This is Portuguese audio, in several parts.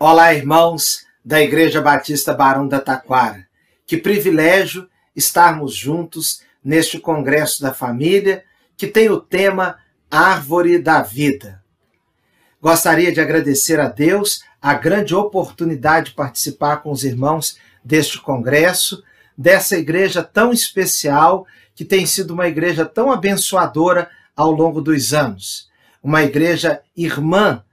Olá, irmãos da Igreja Batista Barão da Taquara. Que privilégio estarmos juntos neste Congresso da Família, que tem o tema Árvore da Vida. Gostaria de agradecer a Deus a grande oportunidade de participar com os irmãos deste congresso, dessa igreja tão especial, que tem sido uma igreja tão abençoadora ao longo dos anos. Uma igreja irmã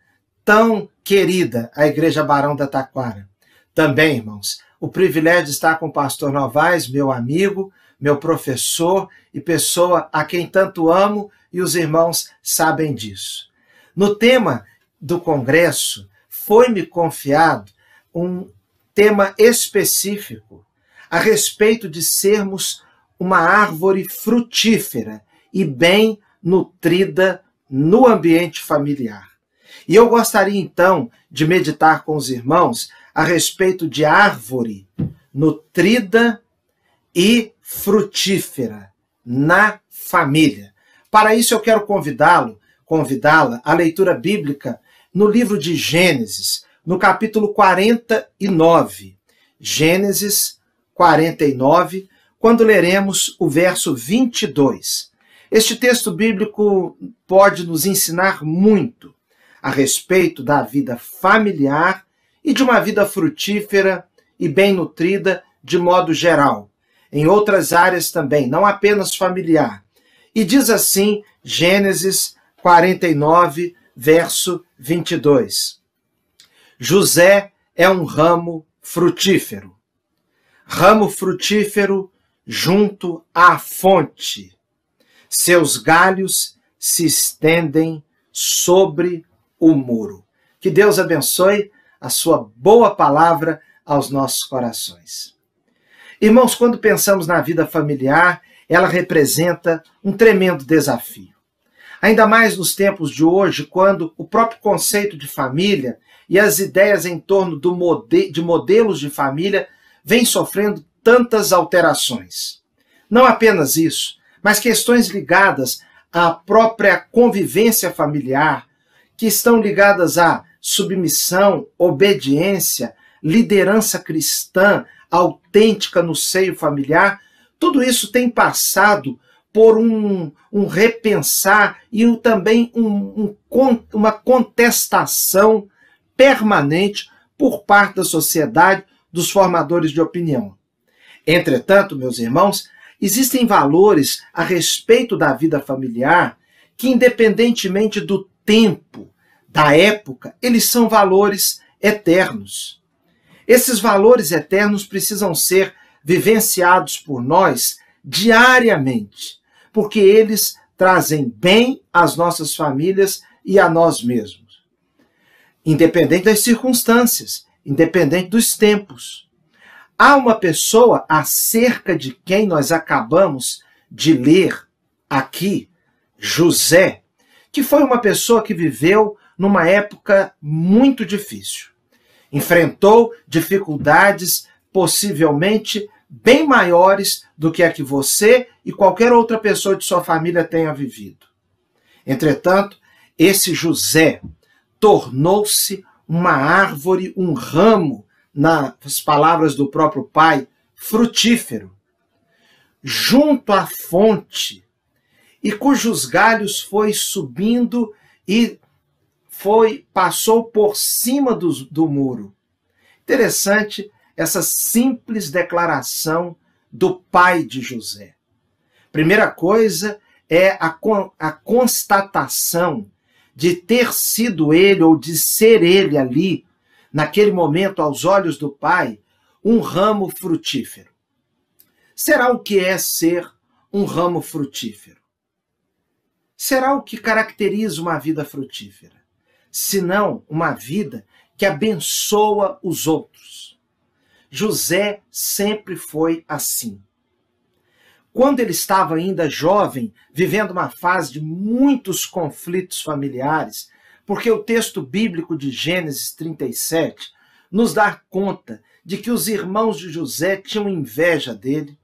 tão querida, a Igreja Barão da Taquara. Também, irmãos, o privilégio de estar com o pastor Novaes, meu amigo, meu professor e pessoa a quem tanto amo, e os irmãos sabem disso. No tema do congresso, foi-me confiado um tema específico a respeito de sermos uma árvore frutífera e bem nutrida no ambiente familiar. E eu gostaria então de meditar com os irmãos a respeito de árvore nutrida e frutífera na família. Para isso eu quero convidá-lo, convidá-la à leitura bíblica no livro de Gênesis, no capítulo 49. Gênesis 49, quando leremos o verso 22. Este texto bíblico pode nos ensinar muito a respeito da vida familiar e de uma vida frutífera e bem nutrida de modo geral, em outras áreas também, não apenas familiar. E diz assim, Gênesis 49, verso 22. José é um ramo frutífero. Ramo frutífero junto à fonte. Seus galhos se estendem sobre o muro. Que Deus abençoe a sua boa palavra aos nossos corações. Irmãos, quando pensamos na vida familiar, ela representa um tremendo desafio. Ainda mais nos tempos de hoje, quando o próprio conceito de família e as ideias em torno mode de modelos de família vêm sofrendo tantas alterações. Não apenas isso, mas questões ligadas à própria convivência familiar, que estão ligadas à submissão, obediência, liderança cristã autêntica no seio familiar, tudo isso tem passado por um, um repensar e um, também um, uma contestação permanente por parte da sociedade, dos formadores de opinião. Entretanto, meus irmãos, existem valores a respeito da vida familiar que, independentemente do tempo, da época, eles são valores eternos. Esses valores eternos precisam ser vivenciados por nós diariamente, porque eles trazem bem às nossas famílias e a nós mesmos. Independente das circunstâncias, independente dos tempos. Há uma pessoa acerca de quem nós acabamos de ler aqui, José, que foi uma pessoa que viveu numa época muito difícil. Enfrentou dificuldades possivelmente bem maiores do que a que você e qualquer outra pessoa de sua família tenha vivido. Entretanto, esse José tornou-se uma árvore, um ramo, nas palavras do próprio pai, frutífero, junto à fonte e cujos galhos foi subindo e foi passou por cima do, do muro. Interessante essa simples declaração do pai de José. Primeira coisa é a, a constatação de ter sido ele ou de ser ele ali, naquele momento, aos olhos do pai, um ramo frutífero. Será o que é ser um ramo frutífero? Será o que caracteriza uma vida frutífera, senão uma vida que abençoa os outros. José sempre foi assim. Quando ele estava ainda jovem, vivendo uma fase de muitos conflitos familiares, porque o texto bíblico de Gênesis 37 nos dá conta de que os irmãos de José tinham inveja dele,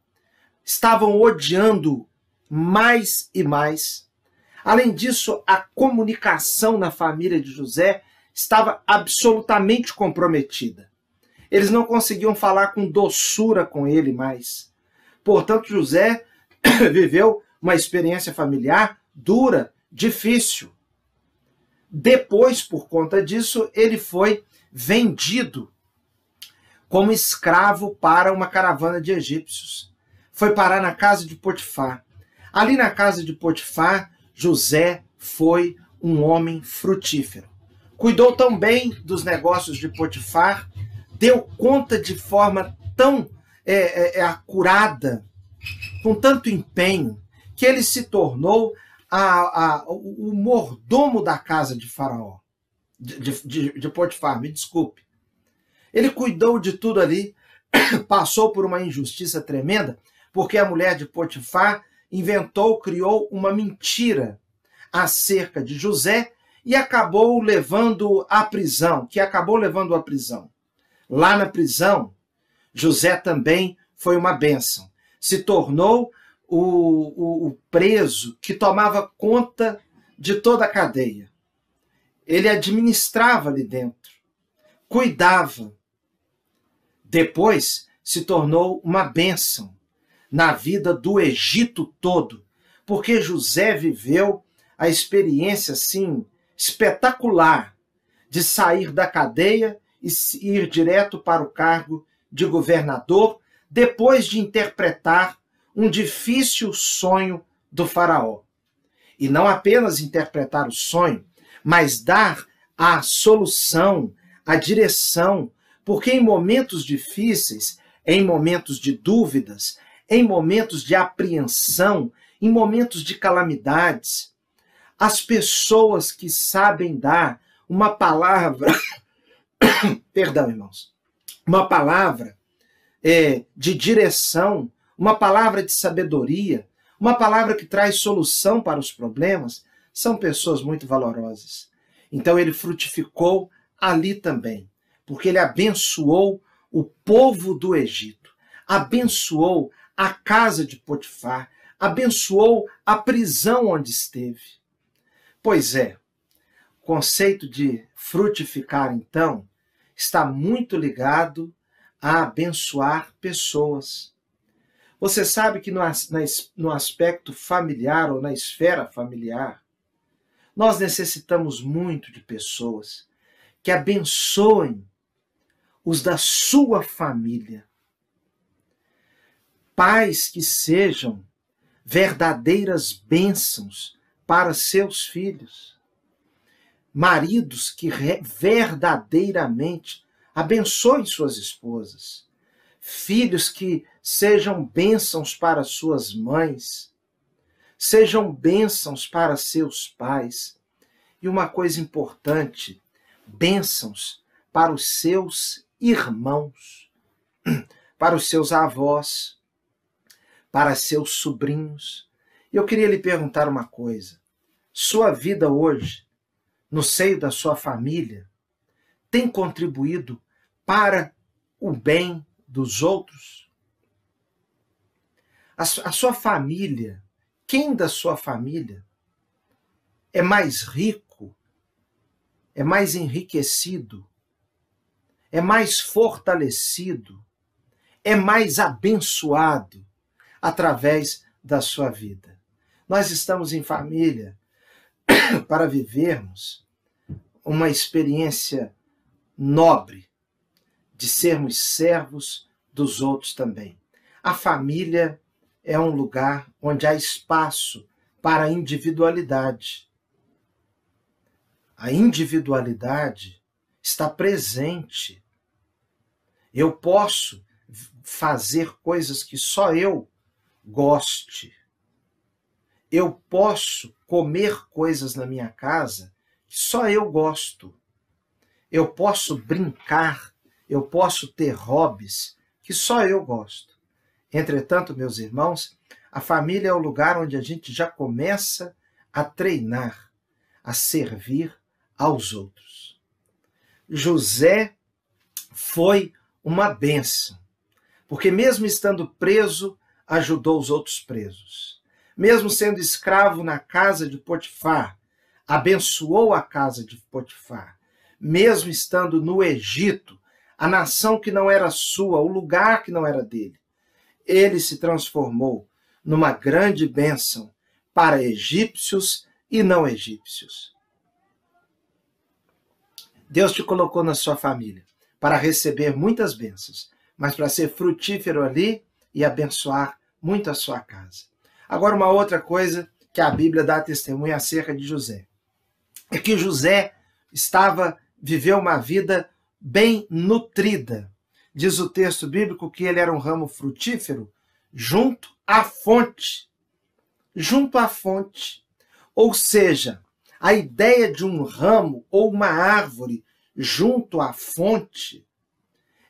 estavam odiando mais e mais. Além disso, a comunicação na família de José estava absolutamente comprometida. Eles não conseguiam falar com doçura com ele mais. Portanto, José viveu uma experiência familiar dura, difícil. Depois, por conta disso, ele foi vendido como escravo para uma caravana de egípcios. Foi parar na casa de Potifar. Ali na casa de Potifar, José foi um homem frutífero. Cuidou tão bem dos negócios de Potifar, deu conta de forma tão é, é, é acurada, com tanto empenho, que ele se tornou a, a, o mordomo da casa de Faraó, de, de, de Potifar, me desculpe. Ele cuidou de tudo ali, passou por uma injustiça tremenda, porque a mulher de Potifar inventou, criou uma mentira acerca de José e acabou levando à prisão, que acabou levando à prisão. Lá na prisão, José também foi uma bênção. Se tornou o, o, o preso que tomava conta de toda a cadeia. Ele administrava ali dentro, cuidava. Depois se tornou uma bênção na vida do Egito todo, porque José viveu a experiência assim espetacular de sair da cadeia e ir direto para o cargo de governador, depois de interpretar um difícil sonho do Faraó. E não apenas interpretar o sonho, mas dar a solução, a direção, porque em momentos difíceis, em momentos de dúvidas, em momentos de apreensão, em momentos de calamidades, as pessoas que sabem dar uma palavra, perdão, irmãos, uma palavra é, de direção uma palavra de sabedoria, uma palavra que traz solução para os problemas, são pessoas muito valorosas. Então ele frutificou ali também, porque ele abençoou o povo do Egito, abençoou a casa de Potifar, abençoou a prisão onde esteve. Pois é, o conceito de frutificar, então, está muito ligado a abençoar pessoas. Você sabe que no, no aspecto familiar ou na esfera familiar, nós necessitamos muito de pessoas que abençoem os da sua família. Pais que sejam verdadeiras bênçãos para seus filhos. Maridos que verdadeiramente abençoem suas esposas filhos que sejam bênçãos para suas mães, sejam bênçãos para seus pais. E uma coisa importante, bênçãos para os seus irmãos, para os seus avós, para seus sobrinhos. E eu queria lhe perguntar uma coisa: sua vida hoje, no seio da sua família, tem contribuído para o bem dos outros? A, a sua família, quem da sua família é mais rico, é mais enriquecido, é mais fortalecido, é mais abençoado através da sua vida. Nós estamos em família para vivermos uma experiência nobre de sermos servos dos outros também. A família é um lugar onde há espaço para a individualidade. A individualidade está presente. Eu posso fazer coisas que só eu goste. Eu posso comer coisas na minha casa que só eu gosto. Eu posso brincar eu posso ter hobbies que só eu gosto. Entretanto, meus irmãos, a família é o lugar onde a gente já começa a treinar, a servir aos outros. José foi uma benção, porque mesmo estando preso, ajudou os outros presos. Mesmo sendo escravo na casa de Potifar, abençoou a casa de Potifar mesmo estando no Egito, a nação que não era sua, o lugar que não era dele, ele se transformou numa grande bênção para egípcios e não egípcios. Deus te colocou na sua família para receber muitas bênçãos, mas para ser frutífero ali e abençoar muito a sua casa. Agora, uma outra coisa que a Bíblia dá testemunha acerca de José é que José estava viveu uma vida bem nutrida. Diz o texto bíblico que ele era um ramo frutífero junto à fonte. Junto à fonte. Ou seja, a ideia de um ramo ou uma árvore junto à fonte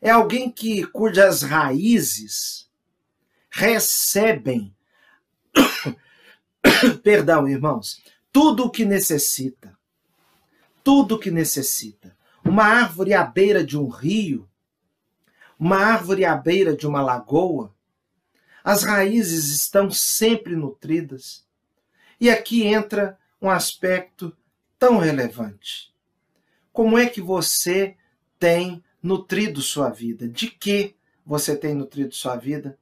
é alguém que cujas raízes recebem perdão, irmãos, tudo o que necessita. Tudo o que necessita. Uma árvore à beira de um rio, uma árvore à beira de uma lagoa, as raízes estão sempre nutridas. E aqui entra um aspecto tão relevante. Como é que você tem nutrido sua vida? De que você tem nutrido sua vida?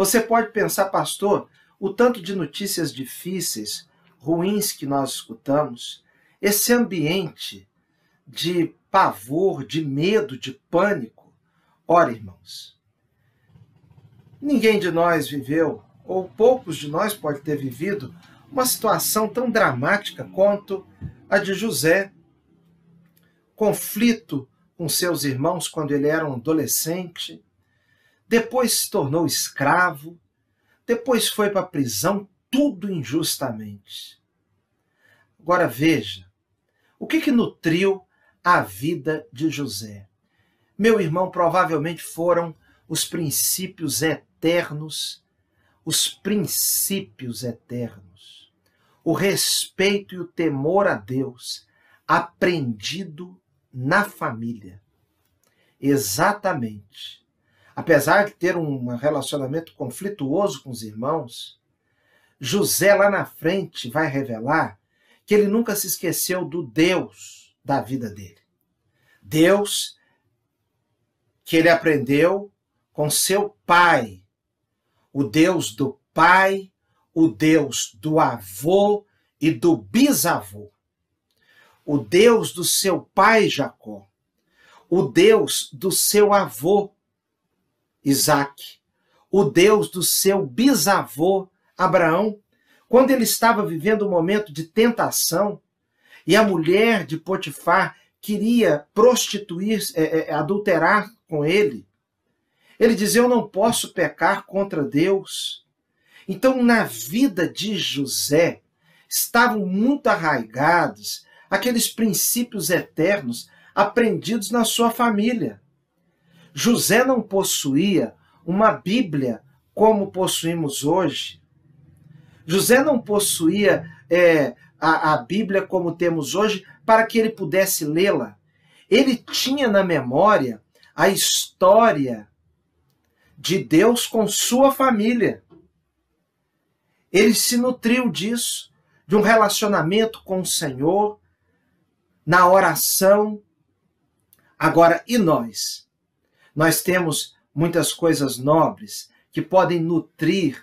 Você pode pensar, pastor, o tanto de notícias difíceis, ruins que nós escutamos, esse ambiente de pavor, de medo, de pânico. Ora, irmãos, ninguém de nós viveu, ou poucos de nós pode ter vivido, uma situação tão dramática quanto a de José. Conflito com seus irmãos quando ele era um adolescente, depois se tornou escravo, depois foi para a prisão, tudo injustamente. Agora veja, o que, que nutriu a vida de José? Meu irmão, provavelmente foram os princípios eternos, os princípios eternos, o respeito e o temor a Deus aprendido na família. Exatamente. Apesar de ter um relacionamento conflituoso com os irmãos, José lá na frente vai revelar que ele nunca se esqueceu do Deus da vida dele. Deus que ele aprendeu com seu pai, o Deus do pai, o Deus do avô e do bisavô. O Deus do seu pai Jacó, o Deus do seu avô Isaac, o Deus do seu bisavô Abraão, quando ele estava vivendo um momento de tentação e a mulher de Potifar queria prostituir, é, é, adulterar com ele. Ele dizia: Eu não posso pecar contra Deus. Então, na vida de José, estavam muito arraigados aqueles princípios eternos aprendidos na sua família. José não possuía uma Bíblia como possuímos hoje. José não possuía é, a, a Bíblia como temos hoje para que ele pudesse lê-la. Ele tinha na memória a história de Deus com sua família. Ele se nutriu disso, de um relacionamento com o Senhor, na oração. Agora, e nós? Nós temos muitas coisas nobres que podem nutrir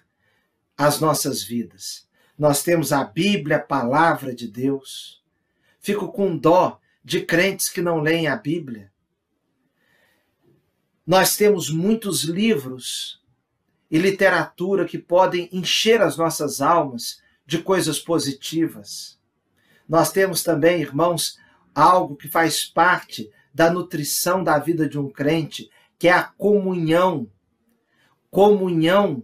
as nossas vidas. Nós temos a Bíblia, a palavra de Deus. Fico com dó de crentes que não leem a Bíblia. Nós temos muitos livros e literatura que podem encher as nossas almas de coisas positivas. Nós temos também, irmãos, algo que faz parte da nutrição da vida de um crente, que é a comunhão. Comunhão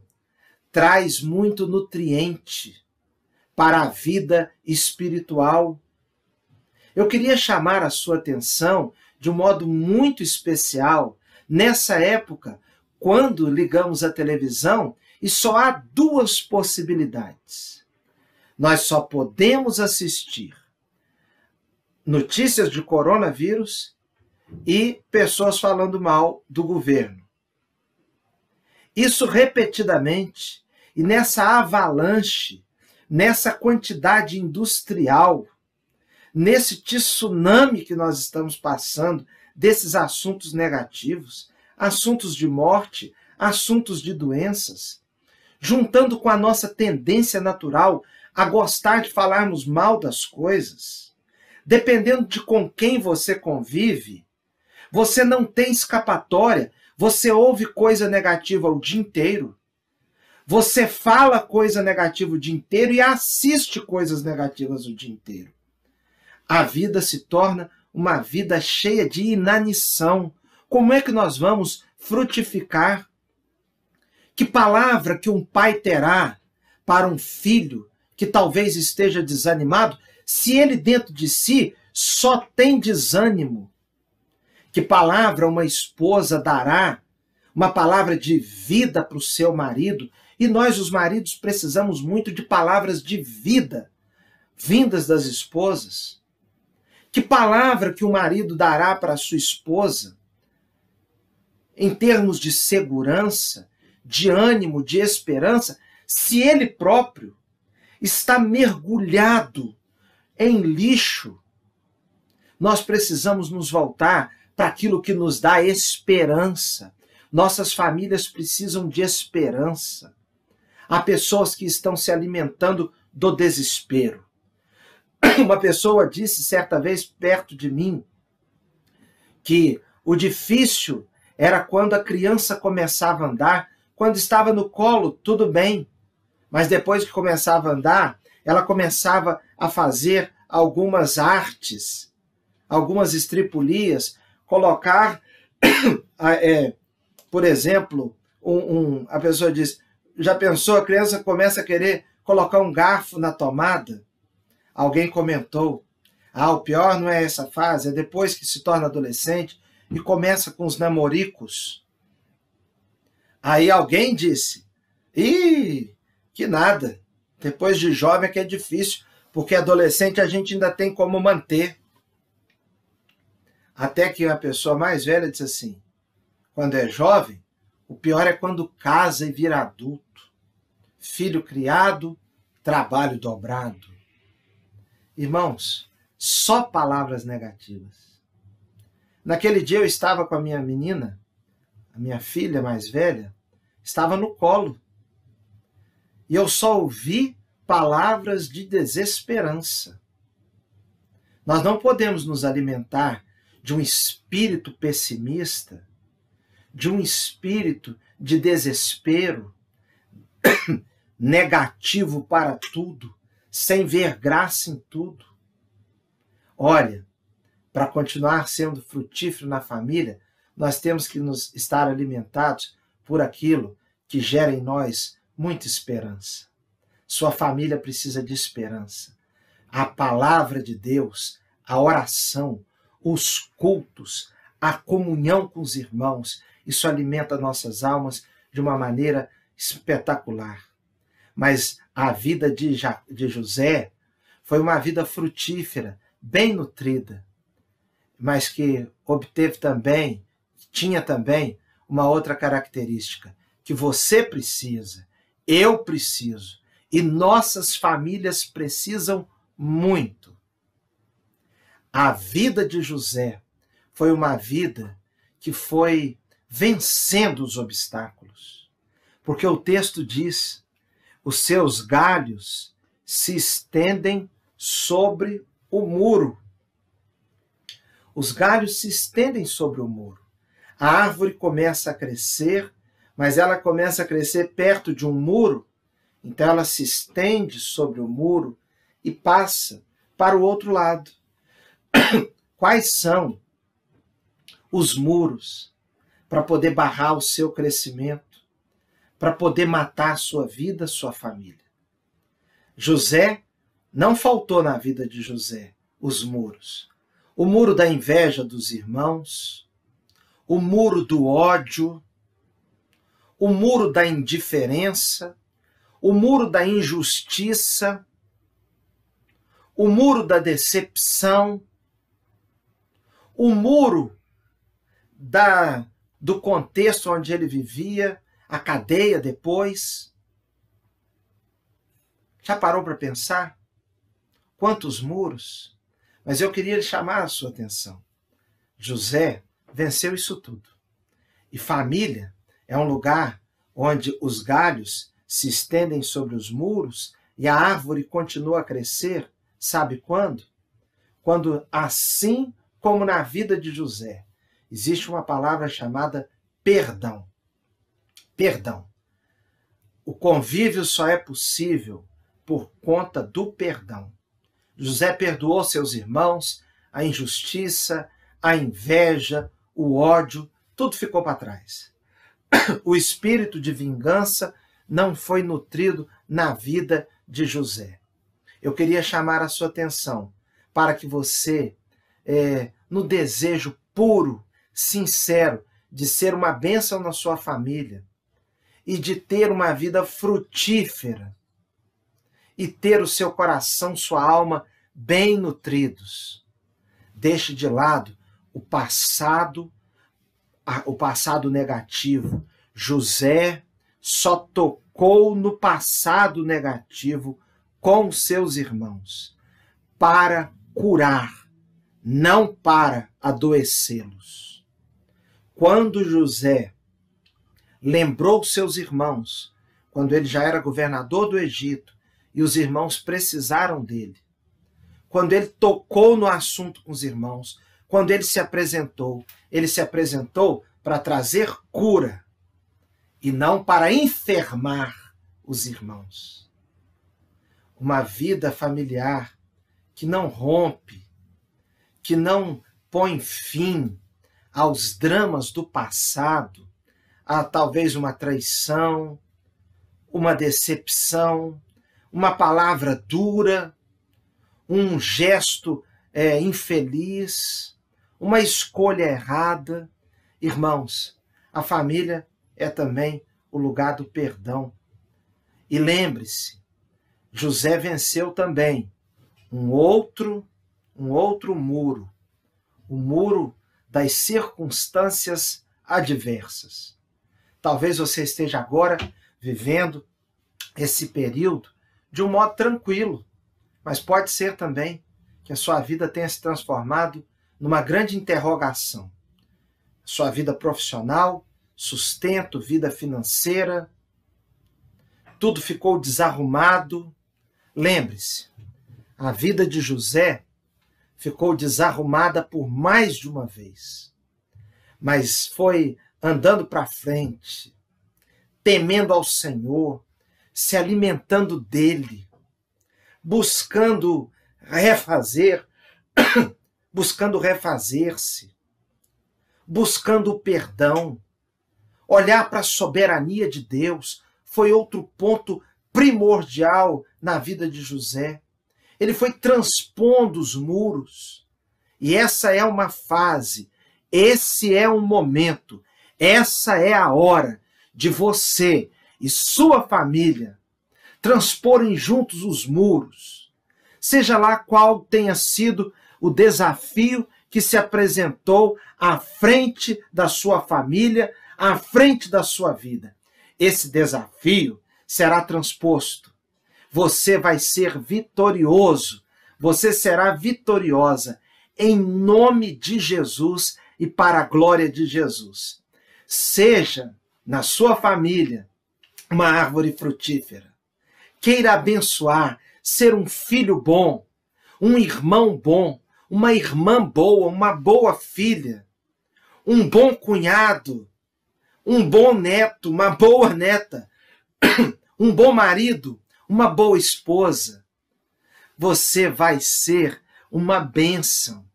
traz muito nutriente para a vida espiritual. Eu queria chamar a sua atenção de um modo muito especial nessa época, quando ligamos a televisão e só há duas possibilidades. Nós só podemos assistir notícias de coronavírus e pessoas falando mal do governo. Isso repetidamente e nessa avalanche, nessa quantidade industrial, nesse tsunami que nós estamos passando, desses assuntos negativos, assuntos de morte, assuntos de doenças, juntando com a nossa tendência natural a gostar de falarmos mal das coisas, dependendo de com quem você convive, você não tem escapatória, você ouve coisa negativa o dia inteiro. Você fala coisa negativa o dia inteiro e assiste coisas negativas o dia inteiro. A vida se torna uma vida cheia de inanição. Como é que nós vamos frutificar? Que palavra que um pai terá para um filho que talvez esteja desanimado, se ele dentro de si só tem desânimo? Que palavra uma esposa dará? Uma palavra de vida para o seu marido? E nós, os maridos, precisamos muito de palavras de vida vindas das esposas. Que palavra que o marido dará para a sua esposa em termos de segurança, de ânimo, de esperança, se ele próprio está mergulhado em lixo? Nós precisamos nos voltar para aquilo que nos dá esperança. Nossas famílias precisam de esperança. Há pessoas que estão se alimentando do desespero. Uma pessoa disse certa vez perto de mim que o difícil era quando a criança começava a andar, quando estava no colo, tudo bem. Mas depois que começava a andar, ela começava a fazer algumas artes, algumas estripulias, colocar, é, por exemplo, um, um, a pessoa diz: já pensou, a criança começa a querer colocar um garfo na tomada? Alguém comentou: ah, o pior não é essa fase, é depois que se torna adolescente e começa com os namoricos. Aí alguém disse: ih, que nada, depois de jovem é que é difícil, porque adolescente a gente ainda tem como manter. Até que a pessoa mais velha disse assim: quando é jovem, o pior é quando casa e vira adulto. Filho criado, trabalho dobrado. Irmãos, só palavras negativas. Naquele dia eu estava com a minha menina, a minha filha mais velha, estava no colo. E eu só ouvi palavras de desesperança. Nós não podemos nos alimentar de um espírito pessimista, de um espírito de desespero, negativo para tudo, sem ver graça em tudo. Olha, para continuar sendo frutífero na família, nós temos que nos estar alimentados por aquilo que gera em nós muita esperança. Sua família precisa de esperança. A palavra de Deus, a oração, os cultos, a comunhão com os irmãos, isso alimenta nossas almas de uma maneira espetacular. Mas a vida de, de José foi uma vida frutífera, bem nutrida, mas que obteve também, tinha também uma outra característica, que você precisa, eu preciso, e nossas famílias precisam muito. A vida de José foi uma vida que foi vencendo os obstáculos. Porque o texto diz os seus galhos se estendem sobre o muro. Os galhos se estendem sobre o muro. A árvore começa a crescer, mas ela começa a crescer perto de um muro, então ela se estende sobre o muro e passa para o outro lado. Quais são os muros para poder barrar o seu crescimento? para poder matar a sua vida, sua família. José, não faltou na vida de José os muros. O muro da inveja dos irmãos, o muro do ódio, o muro da indiferença, o muro da injustiça, o muro da decepção, o muro da do contexto onde ele vivia, a cadeia depois. Já parou para pensar? Quantos muros? Mas eu queria chamar a sua atenção. José venceu isso tudo. E família é um lugar onde os galhos se estendem sobre os muros e a árvore continua a crescer. Sabe quando? Quando, assim como na vida de José, existe uma palavra chamada perdão. Perdão. O convívio só é possível por conta do perdão. José perdoou seus irmãos, a injustiça, a inveja, o ódio, tudo ficou para trás. O espírito de vingança não foi nutrido na vida de José. Eu queria chamar a sua atenção para que você, é, no desejo puro, sincero, de ser uma bênção na sua família e de ter uma vida frutífera e ter o seu coração, sua alma bem nutridos. Deixe de lado o passado, o passado negativo. José só tocou no passado negativo com seus irmãos para curar, não para adoecê-los. Quando José lembrou seus irmãos, quando ele já era governador do Egito e os irmãos precisaram dele, quando ele tocou no assunto com os irmãos, quando ele se apresentou, ele se apresentou para trazer cura e não para enfermar os irmãos. Uma vida familiar que não rompe, que não põe fim aos dramas do passado, a talvez uma traição, uma decepção, uma palavra dura, um gesto é, infeliz, uma escolha errada. Irmãos, a família é também o lugar do perdão. E lembre-se, José venceu também um outro, um outro muro, o muro das circunstâncias adversas. Talvez você esteja agora vivendo esse período de um modo tranquilo, mas pode ser também que a sua vida tenha se transformado numa grande interrogação. Sua vida profissional, sustento, vida financeira, tudo ficou desarrumado. Lembre-se, a vida de José ficou desarrumada por mais de uma vez, mas foi andando para frente, temendo ao Senhor, se alimentando dele, buscando refazer, buscando refazer-se, buscando o perdão. Olhar para a soberania de Deus foi outro ponto primordial na vida de José. Ele foi transpondo os muros. E essa é uma fase, esse é um momento, essa é a hora de você e sua família transporem juntos os muros seja lá qual tenha sido o desafio que se apresentou à frente da sua família, à frente da sua vida. Esse desafio será transposto. Você vai ser vitorioso, você será vitoriosa em nome de Jesus e para a glória de Jesus. Seja na sua família uma árvore frutífera. Queira abençoar ser um filho bom, um irmão bom, uma irmã boa, uma boa filha, um bom cunhado, um bom neto, uma boa neta, um bom marido, uma boa esposa. Você vai ser uma bênção.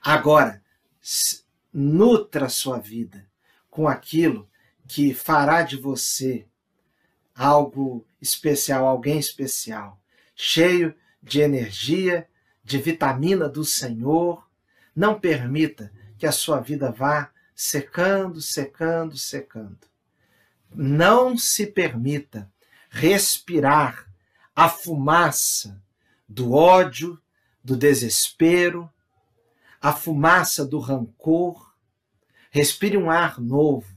Agora, nutra a sua vida com aquilo que fará de você algo especial, alguém especial cheio de energia, de vitamina do Senhor. Não permita que a sua vida vá secando, secando, secando. Não se permita respirar a fumaça do ódio, do desespero, a fumaça do rancor. Respire um ar novo,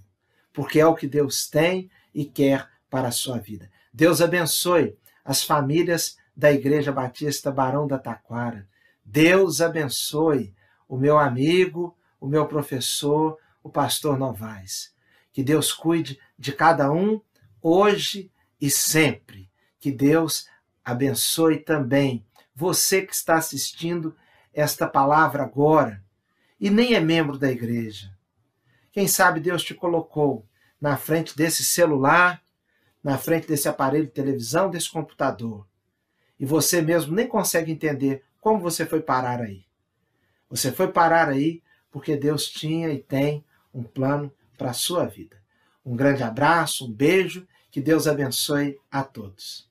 porque é o que Deus tem e quer para a sua vida. Deus abençoe as famílias da Igreja Batista Barão da Taquara. Deus abençoe o meu amigo, o meu professor, o pastor Novaes. Que Deus cuide de cada um hoje e sempre. Que Deus abençoe também você que está assistindo esta palavra agora e nem é membro da igreja. Quem sabe Deus te colocou na frente desse celular, na frente desse aparelho de televisão, desse computador. E você mesmo nem consegue entender como você foi parar aí. Você foi parar aí porque Deus tinha e tem um plano para a sua vida. Um grande abraço, um beijo, que Deus abençoe a todos.